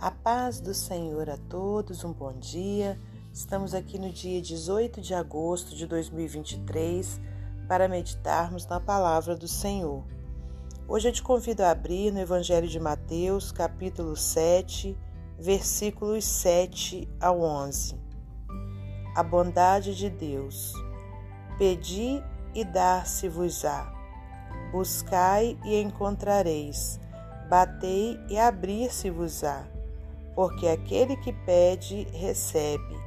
A paz do Senhor a todos, um bom dia. Estamos aqui no dia 18 de agosto de 2023 para meditarmos na palavra do Senhor. Hoje eu te convido a abrir no Evangelho de Mateus, capítulo 7, versículos 7 ao 11. A bondade de Deus. Pedi e dar-se-vos-á. Buscai e encontrareis. Batei e abrir-se-vos-á porque aquele que pede, recebe,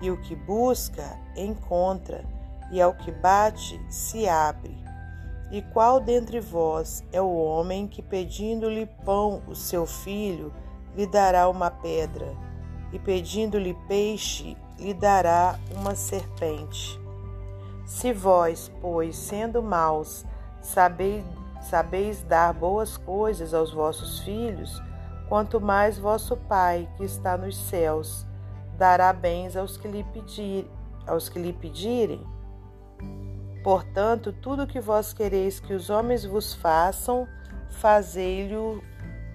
e o que busca, encontra, e ao que bate, se abre. E qual dentre vós é o homem que, pedindo-lhe pão o seu filho, lhe dará uma pedra, e pedindo-lhe peixe, lhe dará uma serpente? Se vós, pois, sendo maus, sabeis, dar boas coisas aos vossos filhos, quanto mais vosso Pai, que está nos céus, dará bens aos que lhe, pedir, aos que lhe pedirem. Portanto, tudo que vós quereis que os homens vos façam, fazei-lhe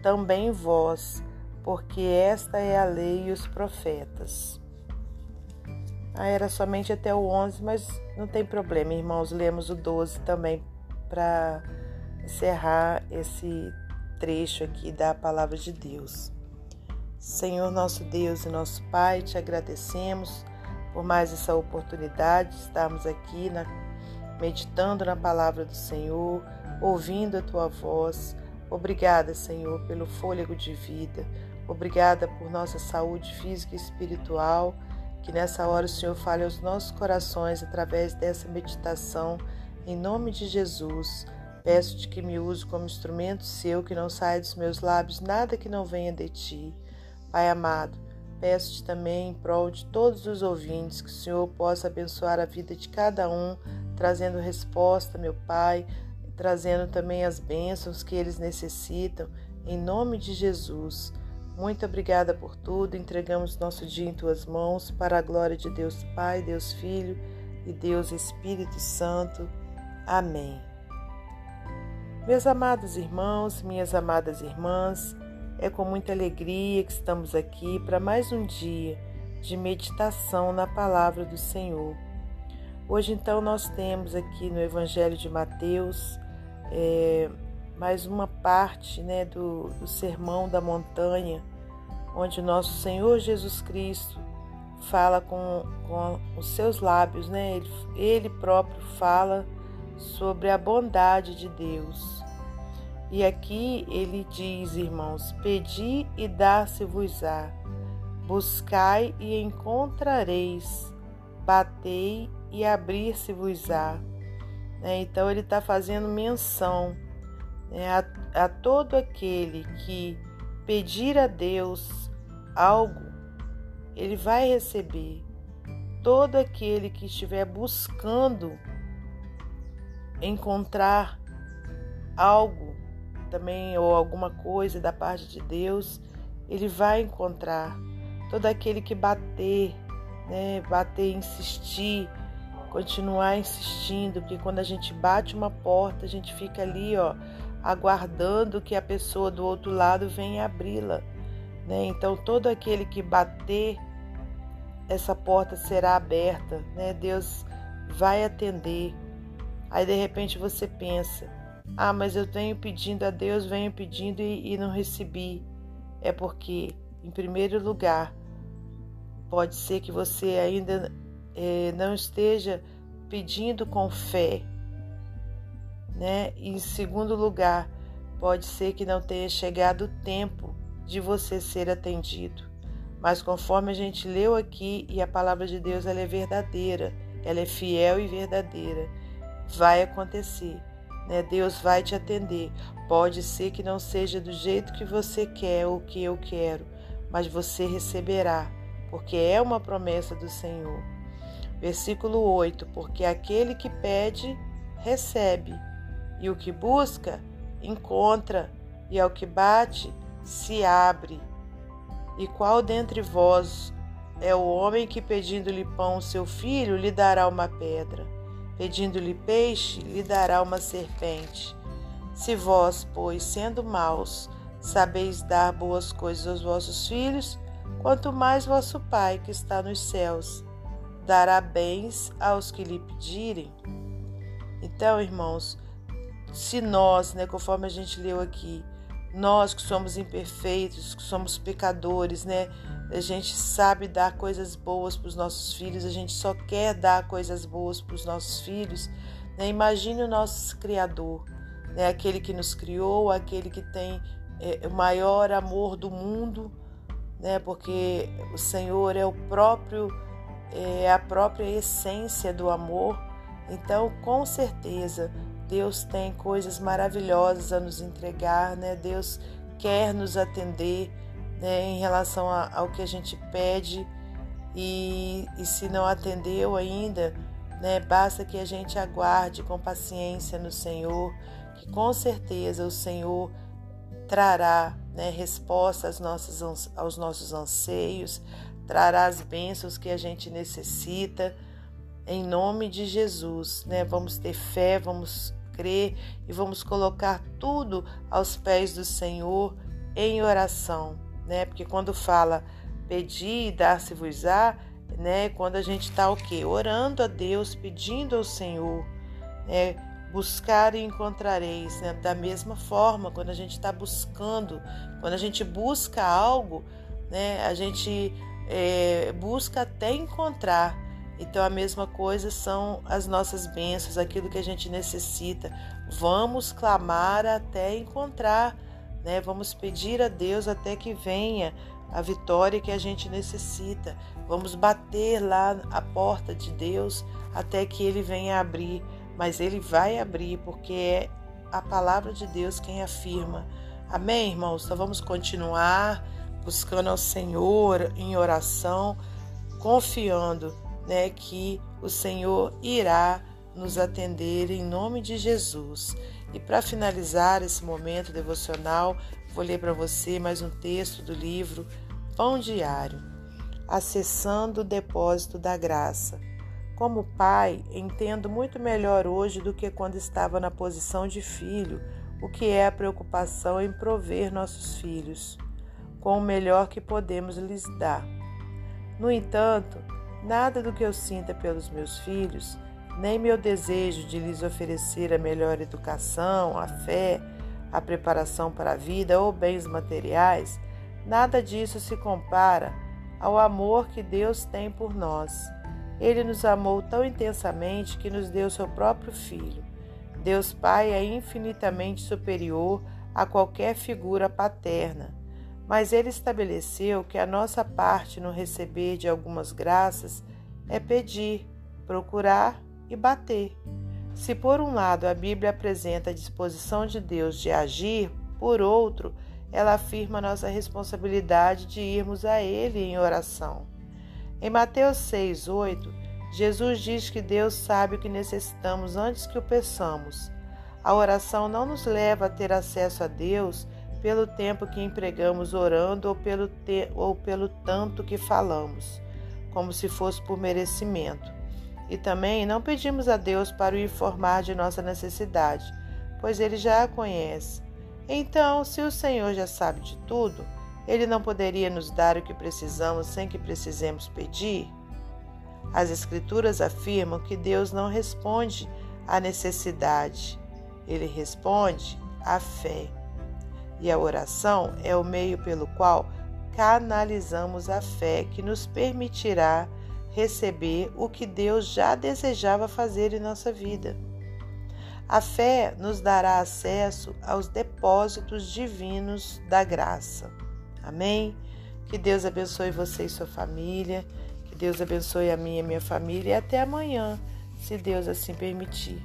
também vós, porque esta é a lei e os profetas. Ah, era somente até o 11, mas não tem problema, irmãos. Lemos o 12 também para encerrar esse trecho aqui da palavra de Deus. Senhor nosso Deus e nosso Pai, te agradecemos por mais essa oportunidade de estarmos aqui na, meditando na palavra do Senhor, ouvindo a tua voz. Obrigada, Senhor, pelo fôlego de vida. Obrigada por nossa saúde física e espiritual. Que nessa hora o Senhor fale aos nossos corações através dessa meditação. Em nome de Jesus. Peço-te que me use como instrumento seu, que não saia dos meus lábios nada que não venha de ti. Pai amado, peço-te também em prol de todos os ouvintes que o Senhor possa abençoar a vida de cada um, trazendo resposta, meu Pai, trazendo também as bênçãos que eles necessitam, em nome de Jesus. Muito obrigada por tudo. Entregamos nosso dia em tuas mãos, para a glória de Deus Pai, Deus Filho e Deus Espírito Santo. Amém. Meus amados irmãos, minhas amadas irmãs, é com muita alegria que estamos aqui para mais um dia de meditação na palavra do Senhor. Hoje, então, nós temos aqui no Evangelho de Mateus é, mais uma parte né, do, do Sermão da Montanha, onde nosso Senhor Jesus Cristo fala com, com os seus lábios, né? ele, ele próprio fala sobre a bondade de Deus. E aqui ele diz, irmãos: Pedi e dar-se-vos-á, buscai e encontrareis, batei e abrir-se-vos-á. Né? Então ele está fazendo menção né, a, a todo aquele que pedir a Deus algo, ele vai receber. Todo aquele que estiver buscando encontrar algo também ou alguma coisa da parte de Deus, ele vai encontrar. Todo aquele que bater, né, bater, insistir, continuar insistindo, porque quando a gente bate uma porta, a gente fica ali, ó, aguardando que a pessoa do outro lado venha abri-la, né? Então todo aquele que bater, essa porta será aberta, né? Deus vai atender. Aí de repente você pensa, ah, mas eu venho pedindo a Deus, venho pedindo e, e não recebi. É porque, em primeiro lugar, pode ser que você ainda é, não esteja pedindo com fé, né? E, em segundo lugar, pode ser que não tenha chegado o tempo de você ser atendido. Mas conforme a gente leu aqui e a palavra de Deus ela é verdadeira, ela é fiel e verdadeira, vai acontecer né? Deus vai te atender. Pode ser que não seja do jeito que você quer ou que eu quero, mas você receberá, porque é uma promessa do Senhor. Versículo 8: Porque aquele que pede, recebe, e o que busca, encontra, e ao que bate, se abre. E qual dentre vós é o homem que, pedindo-lhe pão seu filho, lhe dará uma pedra? Pedindo-lhe peixe, lhe dará uma serpente. Se vós, pois, sendo maus, sabeis dar boas coisas aos vossos filhos, quanto mais vosso Pai que está nos céus dará bens aos que lhe pedirem. Então, irmãos, se nós, né, conforme a gente leu aqui, nós que somos imperfeitos, que somos pecadores, né, a gente sabe dar coisas boas para os nossos filhos, a gente só quer dar coisas boas para os nossos filhos. Né? Imagine o nosso Criador, né, aquele que nos criou, aquele que tem é, o maior amor do mundo, né, porque o Senhor é o próprio é a própria essência do amor. Então, com certeza, Deus tem coisas maravilhosas a nos entregar, né? Deus quer nos atender né, em relação a, ao que a gente pede e, e se não atendeu ainda, né, basta que a gente aguarde com paciência no Senhor, que com certeza o Senhor trará né, resposta aos nossos, aos nossos anseios, trará as bênçãos que a gente necessita. Em nome de Jesus, né? Vamos ter fé, vamos crer e vamos colocar tudo aos pés do Senhor em oração, né? Porque quando fala pedir e dar-se-vos-á, né? Quando a gente está o quê? Orando a Deus, pedindo ao Senhor, né? Buscar e encontrareis, né? Da mesma forma, quando a gente está buscando, quando a gente busca algo, né? A gente é, busca até encontrar. Então, a mesma coisa são as nossas bênçãos, aquilo que a gente necessita. Vamos clamar até encontrar, né? Vamos pedir a Deus até que venha a vitória que a gente necessita. Vamos bater lá a porta de Deus até que Ele venha abrir. Mas Ele vai abrir porque é a palavra de Deus quem afirma. Amém, irmãos? Então vamos continuar buscando ao Senhor em oração, confiando né, que o Senhor irá nos atender em nome de Jesus. E para finalizar esse momento devocional, vou ler para você mais um texto do livro Pão Diário, Acessando o Depósito da Graça. Como pai, entendo muito melhor hoje do que quando estava na posição de filho o que é a preocupação em prover nossos filhos com o melhor que podemos lhes dar. No entanto, nada do que eu sinta pelos meus filhos, nem meu desejo de lhes oferecer a melhor educação, a fé, a preparação para a vida ou bens materiais, nada disso se compara ao amor que Deus tem por nós. Ele nos amou tão intensamente que nos deu seu próprio Filho. Deus Pai é infinitamente superior a qualquer figura paterna mas ele estabeleceu que a nossa parte no receber de algumas graças é pedir, procurar e bater. Se por um lado a Bíblia apresenta a disposição de Deus de agir, por outro, ela afirma nossa responsabilidade de irmos a Ele em oração. Em Mateus 6, 8, Jesus diz que Deus sabe o que necessitamos antes que o peçamos. A oração não nos leva a ter acesso a Deus pelo tempo que empregamos orando ou pelo, ou pelo tanto que falamos, como se fosse por merecimento. E também não pedimos a Deus para o informar de nossa necessidade, pois ele já a conhece. Então, se o Senhor já sabe de tudo, ele não poderia nos dar o que precisamos sem que precisemos pedir? As Escrituras afirmam que Deus não responde à necessidade, ele responde à fé. E a oração é o meio pelo qual canalizamos a fé que nos permitirá receber o que Deus já desejava fazer em nossa vida. A fé nos dará acesso aos depósitos divinos da graça. Amém? Que Deus abençoe você e sua família. Que Deus abençoe a minha e minha família. E até amanhã, se Deus assim permitir.